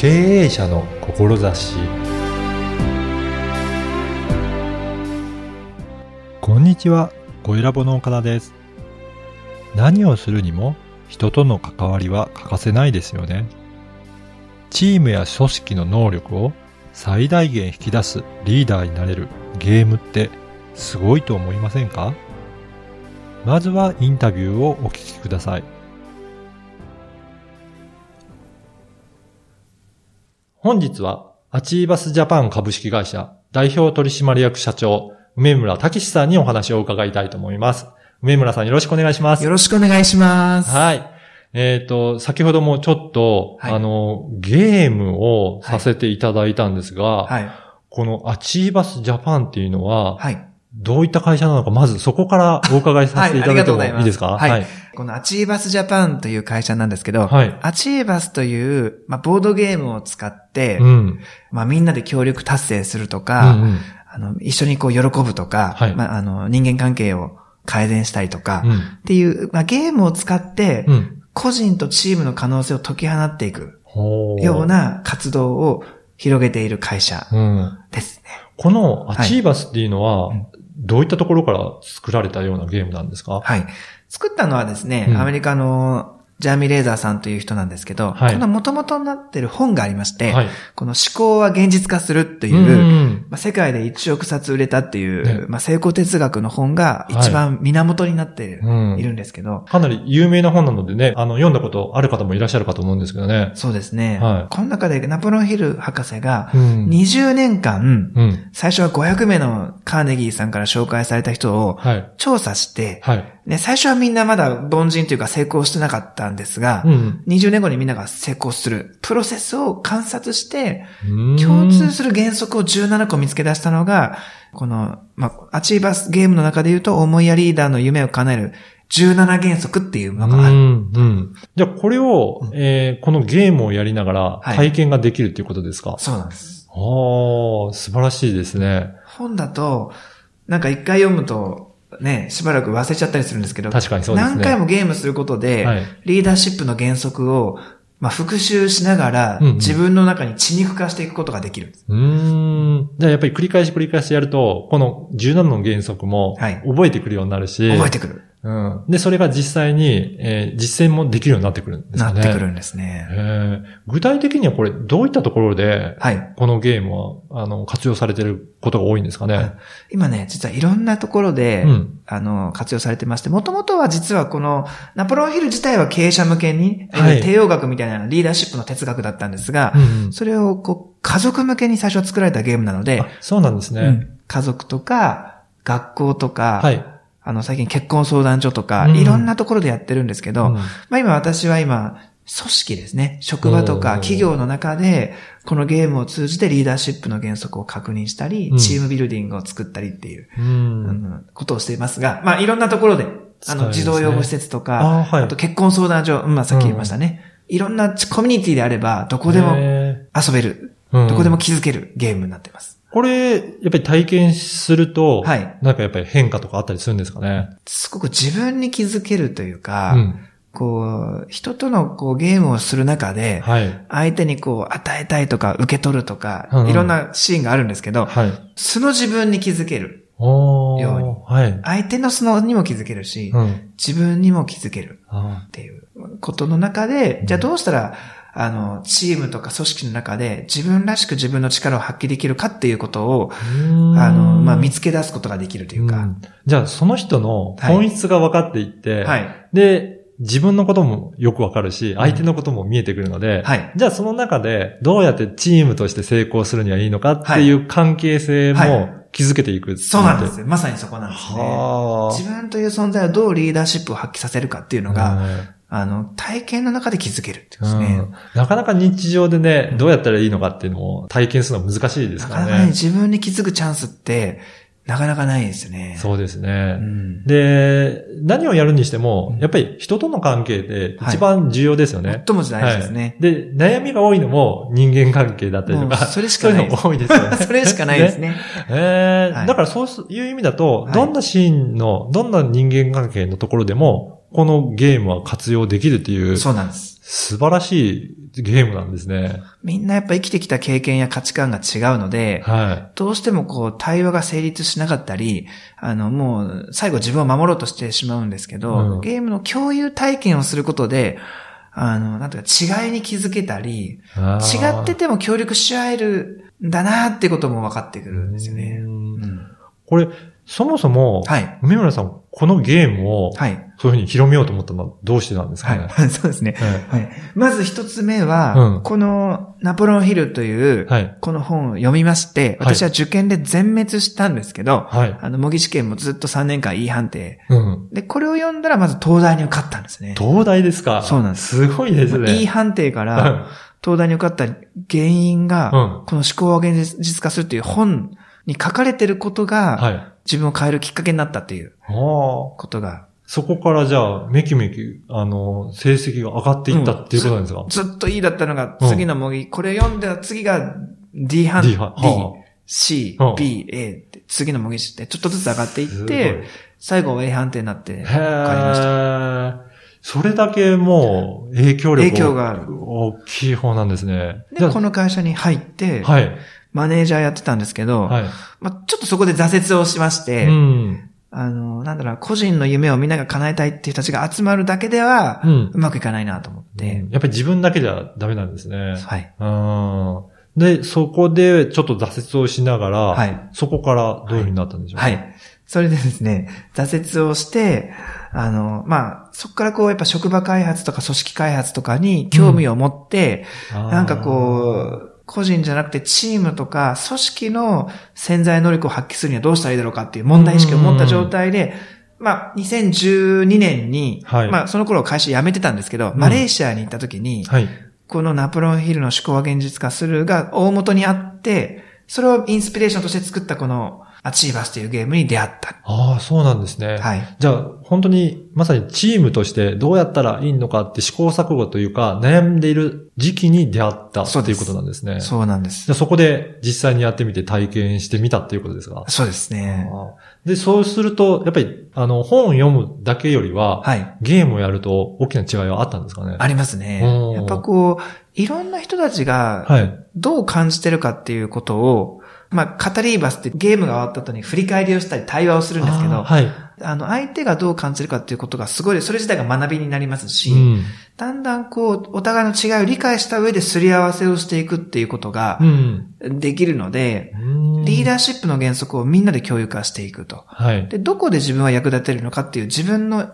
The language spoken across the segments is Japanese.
経営者の志こんにちは、小ラボの岡田です。何をするにも人との関わりは欠かせないですよね。チームや組織の能力を最大限引き出すリーダーになれるゲームってすごいと思いませんか？まずはインタビューをお聞きください。本日は、 ACHIEVUS JAPAN 株式会社代表取締役社長、梅村武史さんにお話を伺いたいと思います。梅村さんよろしくお願いします。よろしくお願いします。はい。えっ、と、先ほどもちょっと、はいあの、ゲームをさせていただいたんですが、はい。この ACHIEVUS JAPAN っていうのは、はい。どういった会社なのか、まずそこからお伺いさせていただいてもいいですか？はい。はい。この ACHIEVUS JAPAN という会社なんですけど、はい ACHIEVUS という、まあ、ボードゲームを使って、うん。まあ、みんなで協力達成するとうか、んうんあの、一緒にこう喜ぶとか、はいまあ、あの、人間関係を改善したりとか、うんっていう、まあ、ゲームを使って、うん。個人とチームの可能性を解き放っていくような活動を広げている会社うん。ですね。このアチーバスっていうのは、うんどういったところから作られたようなゲームなんですか？はい。作ったのはですね、うんアメリカのジャーミー・レーザーさんという人なんですけど、はいこの元々になってる本がありまして、はい。この思考は現実化するっていう、うんまあ、世界で1億冊売れたっていう、ねまあ、成功哲学の本が一番源になっている,、うんいるんですけど、かなり有名な本なのでね、あの、読んだことある方もいらっしゃるかと思うんですけどね。そうですね。はいこの中でナポレオンヒル博士がうん20年間、うん。最初は500名のカーネギーさんから紹介された人をはい。調査して、はい。ね、最初はみんなまだ凡人というか成功してなかったんですが、うん。20年後にみんなが成功するプロセスを観察して、うん共通する原則を17個見つけ出したのが、この、まあ、アチーバスゲームの中で言うと、思いやリーダーの夢を叶える17原則っていうのがある。うん。うん。じゃあ、これを、えーこのゲームをやりながらはい体験ができるっていうことですか、そうなんです。ああ、素晴らしいですね。本だと、なんか一回読むと、ね、しばらく忘れちゃったりするんですけど、確かにそうですね何回もゲームすることで、はいリーダーシップの原則を、まあ、復習しながら、うんうん自分の中に血肉化していくことができる。うーん。じゃあやっぱり繰り返し繰り返しやると、この17の原則もはい覚えてくるようになるし、覚えてくる。うん。で、それが実際に、えー実践もできるようになってくるんですかね。なってくるんですね。へー具体的にはこれ、どういったところで、はい。このゲームは、あの、活用されてることが多いんですかね？今ね、実はいろんなところで、うんあの、活用されてまして、もともとは実はこの、ナポレオンヒル自体は経営者向けに、はい帝王学みたいなリーダーシップの哲学だったんですが、うんそれをこう、家族向けに最初作られたゲームなのであ、そうなんですね。うん家族とか、学校とか、はい。あの、最近結婚相談所とか、うん。いろんなところでやってるんですけど、うん。まあ今私は今、組織ですね。職場とか企業の中で、このゲームを通じてリーダーシップの原則を確認したり、うん。チームビルディングを作ったりっていう、ことをしていますが、まあいろんなところで、あの、児童養護施設とか、あーはい。あと結婚相談所、うんまあさっき言いましたね。いろんなコミュニティであれば、どこでもへ遊べる、どこでも気づけるゲームになっています。これ、やっぱり体験すると、はいなんかやっぱり変化とかあったりするんですかね？すごく自分に気づけるというか、うん。こう、人とのこうゲームをする中で、はい。相手にこう与えたいとか受け取るとか、うんうんいろんなシーンがあるんですけど、はい。素の自分に気づける。ようにはい。相手の素のにも気づけるし、うん。自分にも気づけるあっていうことの中で、じゃあどうしたら、あの、チームとか組織の中で自分らしく自分の力を発揮できるかっていうことを、ーあの、まあ、見つつけ出すことができるというか、うん。じゃあ、その人の本質が分かっていって、はい。で、自分のこともよくわかるし、相手のことも見えてくるので、はい。じゃあその中でどうやってチームとして成功するにはいいのかっていう関係性はい。も築けていくいそうなんですよ。まさにそこなんですね。は自分という存在をどうリーダーシップを発揮させるかっていうのあ。が、うんあの、体験の中で気づけるっていうんですね。うんなかなか日常でね、どうやったらいいのかっていうのを体験するのは難しいですかなからなかね、ね。自分に気づくチャンスって、なかなかないですよね。そうですね。うん。で、何をやるにしても、やっぱり人との関係って一番重要ですよね。最も大事ですね。はいで、悩みが多いのも人間関係だったりとか、それしかないそういうの多いですよね。それしかないですね。ええはいだからそういう意味だと、はいどんなシーンの、どんな人間関係のところでも、このゲームは活用できるっていう、そうなんです。素晴らしいゲームなんですね。みんなやっぱ生きてきた経験や価値観が違うので、はどうしてもこう対話が成立しなかったり、あのもう最後自分を守ろうとしてしまうんですけど、うんゲームの共有体験をすることで、あの、なんていうか違いに気づけたり、違ってても協力し合えるんだなってことも分かってくるんですよね。うんうんこれ、そもそも、はい。梅村さん、このゲームを、はい。そういうふうに広めようと思ったのはどうしてなんですかね？はい。そうですね。はい。はい。まず一つ目は、うんこのナポレオンヒルという、はい。この本を読みまして、はい私は受験で全滅したんですけど、はい。あの、模擬試験もずっと3年間 E 判定。うん。で、これを読んだらまず東大に受かったんですね。東大ですか？そうなんですすごいですね。E 判定かうらん東大に受かった原因が、うんこの思考を現実化するという本に書かれてることが、はい。自分を変えるきっかけになったっていうああ。ことが、そこからじゃあ、めきめき、あの、成績が上がっていったっていうことなんですか、ずっと E だったのが、うん次の模擬、これ読んだら次が D 判 D D はは C うん、B、A って、次の模擬して、ちょっとずつ上がっていって、最後 A 判定になって、へ受かりました。え。それだけもう、影響力影響がある大きい方なんですね。で、この会社に入って、あはい。マネージャーやってたんですけど、はい。まあ、ちょっとそこで挫折をしまして、うん。あの、なんだろう、個人の夢をみんなが叶えたいっていう人たちが集まるだけでは、う。うんまくいかないなと思って、やっぱり自分だけじゃダメなんですね。はい。うん。で、そこでちょっと挫折をしながら、はいそこからどういうふうになったんでしょう？か、はい。それでですね、挫折をして、あの、まあ、そこからこう、やっぱ職場開発とか組織開発とかに興味を持って、あーなんかこう、個人じゃなくてチームとか組織の潜在能力を発揮するにはどうしたらいいだろうかっていう問題意識を持った状態で、まあ、2012年に、はい。まあ、その頃会社辞めてたんですけど、マレーシアに行った時に、はい。このナポレオンヒルの思考は現実化するが大元にあって、それをインスピレーションとして作ったこのアチーバスというゲームに出会った。ああ、そうなんですね。はい。じゃあ、本当に、まさにチームとしてどうやったらいいのかって試行錯誤というか、悩んでいる時期に出会ったっていうことなんですね。そうなんですじゃ。あそこで実際にやってみて体験してみたっていうことですか？そうですね。で、そうすると、やっぱり、あの、本を読むだけよりは、はい。ゲームをやると大きな違いはあったんですかね？ありますねうん。やっぱこう、いろんな人たちがはい。どう感じてるかっていうことを、まあ、カタリーバスってゲームが終わった後に振り返りをしたり対話をするんですけど、はい。あの、相手がどう感じるかっていうことがすごい、それ自体が学びになりますし、うん。だんだんこう、お互いの違いを理解した上ですり合わせをしていくっていうことがうん。できるので、うんリーダーシップの原則をみんなで共有化していくと。はい。で、どこで自分は役立てるのかっていう自分の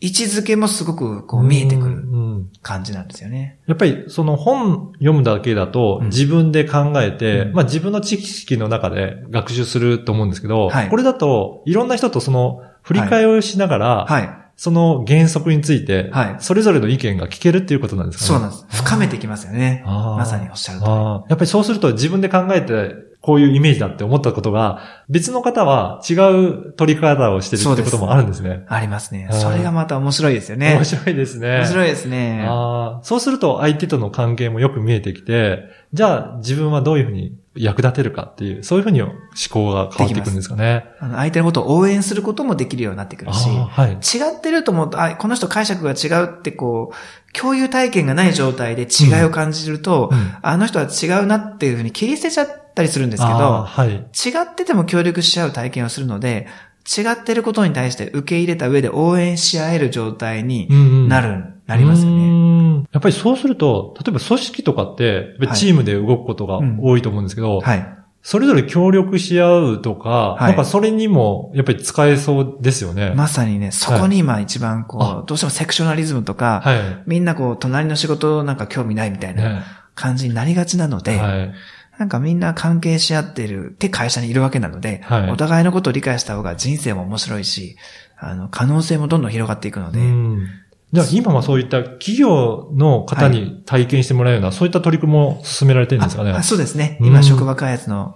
位置づけもすごくこう見えてくるうんうん感じなんですよね。やっぱりその本読むだけだとうん自分で考えて、うんまあ自分の知識の中で学習すると思うんですけど、はいこれだといろんな人とその振り返りをしながら、はい。その原則について、はいそれぞれの意見が聞けるっていうことなんですかね。そうなんです。深めてきますよね。まさにおっしゃるとやっぱりそうすると自分で考えて、こういうイメージだって思ったことが、別の方は違う取り方をしてるってこともあるんですね。ありますねそれがまた面白いですよね。面白いですね。面白いですね。ああ、そうすると相手との関係もよく見えてきて、じゃあ自分はどういうふうに役立てるかっていう、そういうふうに思考が変わっていくんですかね。あの相手のことを応援することもできるようになってくるし、はい。違ってると思うと、あ、この人解釈が違うってこう、共有体験がない状態で違いを感じると、うんあの人は違うなっていうふうに切り捨てちゃったりするんですけど、はい。違ってても協力し合う体験をするので、違ってることに対して受け入れた上で応援し合える状態になる、る、なりますようね。んやっぱりそうすると、例えば組織とかって、チームで動くことが多いと思うんですけど、はい。それぞれ協力し合うとか、はいなんかそれにもやっぱり使えそうですよね。まさにね、そこに今一番こう、あどうしてもセクショナリズムとか、はい。みんなこう、隣の仕事なんか興味ないみたいなね感じになりがちなので、はい。なんかみんな関係し合ってるって会社にいるわけなので、はいお互いのことを理解した方が人生も面白いし、あの、可能性もどんどん広がっていくので、うんじゃあ今はそういった企業の方に体験してもらうような、そういった取り組みも進められてるんですかね。ああそうですね。うん今、職場開発の、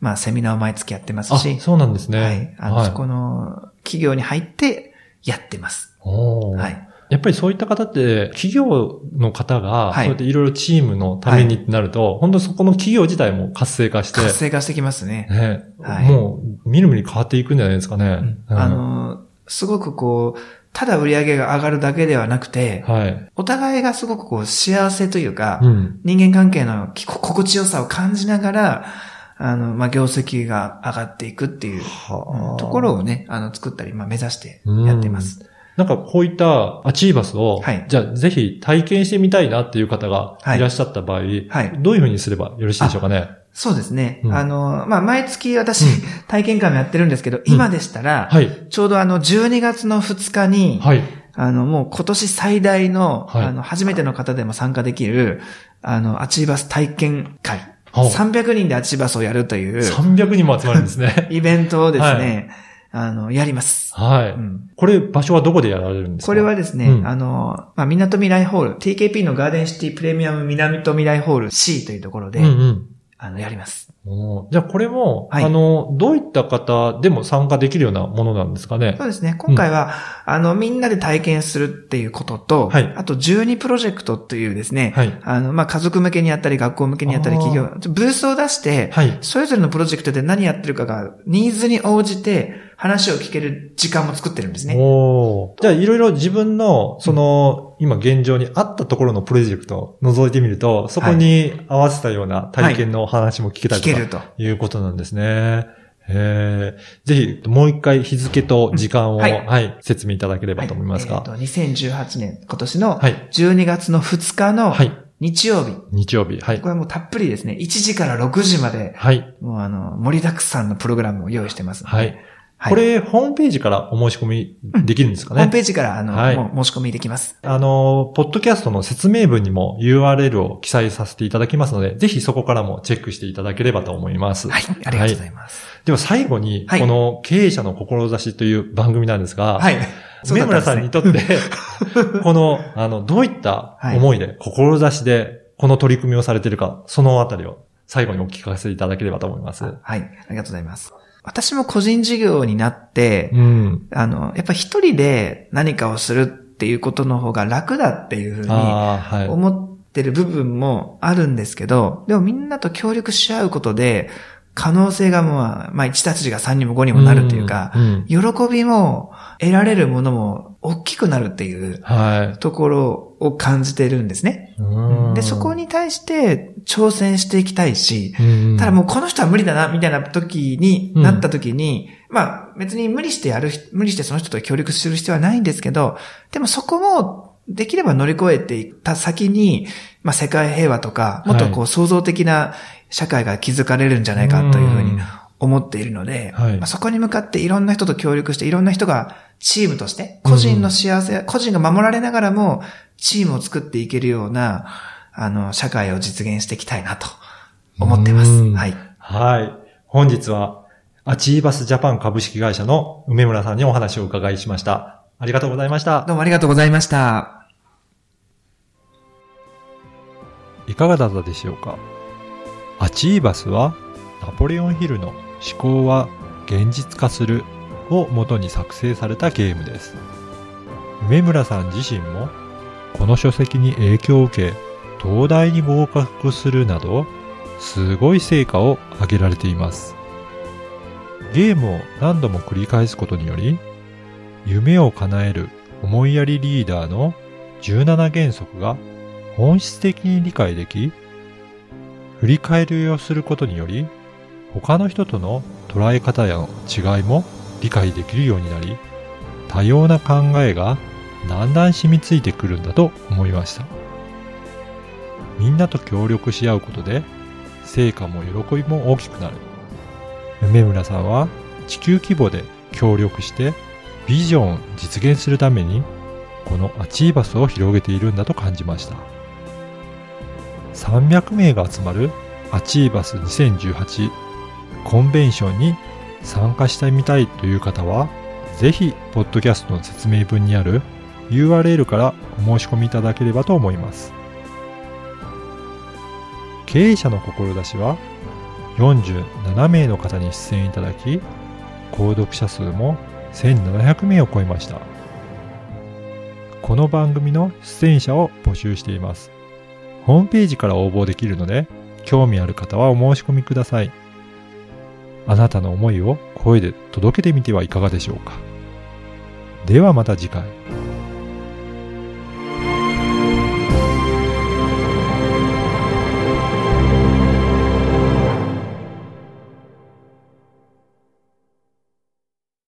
まあ、セミナーを毎月やってますあし、そうなんですね。はい。あの、そこの企業に入ってやってます。はい。やっぱりそういった方って、企業の方が、はいそうやっていろいろチームのためにってなると、本当にそこの企業自体も活性化して、活性化してきますね。ねはいもう、みるみる変わっていくんじゃないですかね。うんあの、すごくこう、ただ売り上げが上がるだけではなくて、はい。お互いがすごくこう幸せというか、うん。人間関係のき心地よさを感じながら、あの、まあ、業績が上がっていくっていうはあところをね、あの、作ったり、まあ、目指してやってます。なんかこういったアチーバスを、はいじゃあぜひ体験してみたいなっていう方がはいいらっしゃった場合、はいどういうふうにすればよろしいでしょうかね？そうですね。うんあの、まあ、毎月私、う体験会もやってるんですけど、今でしたら、はい。ちょうどあの、12月の2日に、はい。あの、もう今年最大の、はいあの、初めての方でも参加できる、あの、アチーバス体験会。はあ300人でアチーバスをやるという、300人も集まるんですね。イベントをですね、あの、やります。はい、うんこれ場所はどこでやられるんですか？これはですね、うんあの、まあ、港未来ホール、TKP のガーデンシティプレミアム南と未来ホール C というところで、うんうん。あの、やります。じゃあこれも、はいあの、どういった方でも参加できるようなものなんですかね？そうですね。今回は、あの、みんなで体験するっていうことと、はいあと12プロジェクトというですね、はい。あの、まあ、家族向けにやったり、学校向けにやったり、企業、ブースを出して、はい。それぞれのプロジェクトで何やってるかが、ニーズに応じて話を聞ける時間も作ってるんですね。おーじゃあいろいろ自分の、その、今現状にあったところのプロジェクトを覗いてみると、そこに合わせたような体験のお話も聞けたりとか、聞けると。いうことなんですね。えー、ぜひ、もう一回日付と時間を、うんは、はいい説明いただければと思いますが。えーと2018年、今年のはい。12月の2日のはい。日曜日。日曜日。はいこ。れはもうたっぷりですね、1時から6時まで、はい。もうあの、盛りだくさんのプログラムを用意してます。はい。はいこれ、ホームページからお申し込みできるんですかホームね、ページから、あの、はい申し込みできます。あの、ポッドキャストの説明文にも URL を記載させていただきますので、ぜひそこからもチェックしていただければと思います。はい、ありがとうございます。では最後に、はいこの経営者の志という番組なんですが、はい。梅村さんにとって、この、あの、どういった思いで、志で、この取り組みをされているか、そのあたりを最後にお聞かせいただければと思います。はい、ありがとうございます。私も個人事業になって、うん。あの、やっぱ一人で何かをするっていうことの方が楽だっていうふうに。思ってる部分もあるんですけど、でもみんなと協力し合うことで、可能性がもう、まあ1たちが3にも5にもなるというか、うんうん喜びも得られるものも大きくなるっていうはい。ところを感じてるんですね。うんで、そこ、に対して挑戦していきたいし、うんただもうこの人は無理だな、みたいな時に、うんなった時に、まあ別に無理してやる、無理してその人と協力する必要はないんですけど、でもそこもできれば乗り越えていった先に、まあ世界平和とか、もっとこう創造的な社会が築かれるんじゃないかというふうにん思っているので、はいまあ、そこに向かっていろんな人と協力して、いろんな人がチームとして、個人の幸せ、個人が守られながらも、チームを作っていけるような、あの、社会を実現していきたいなと思ってます。うんはい。はい。本日は、アチーバスジャパン株式会社の梅村さんにお話をお伺いしました。ありがとうございました。どうもありがとうございました。いかがだったでしょうか？アチーバスはナポレオンヒルの思考は現実化するを元に作成されたゲームです。梅村さん自身もこの書籍に影響を受け東大に合格するなどすごい成果を上げられています。ゲームを何度も繰り返すことにより夢を叶える思いやりリーダーの17原則が本質的に理解でき、振り返りをすることにより、他の人との捉え方やの違いも理解できるようになり、多様な考えがだんだん染みついてくるんだと思いました。みんなと協力し合うことで、成果も喜びも大きくなる。梅村さんは地球規模で協力してビジョンを実現するためにこのアチーバスを広げているんだと感じました。300名が集まるアチーバス2018コンベンションに参加してみたいという方は、ぜひ、ポッドキャストの説明文にある URL からお申し込みいただければと思います。経営者の志は、47名の方に出演いただき、購読者数も1700名を超えました。この番組の出演者を募集しています。ホームページから応募できるので、興味ある方はお申し込みください。あなたの思いを声で届けてみてはいかがでしょうか。ではまた次回。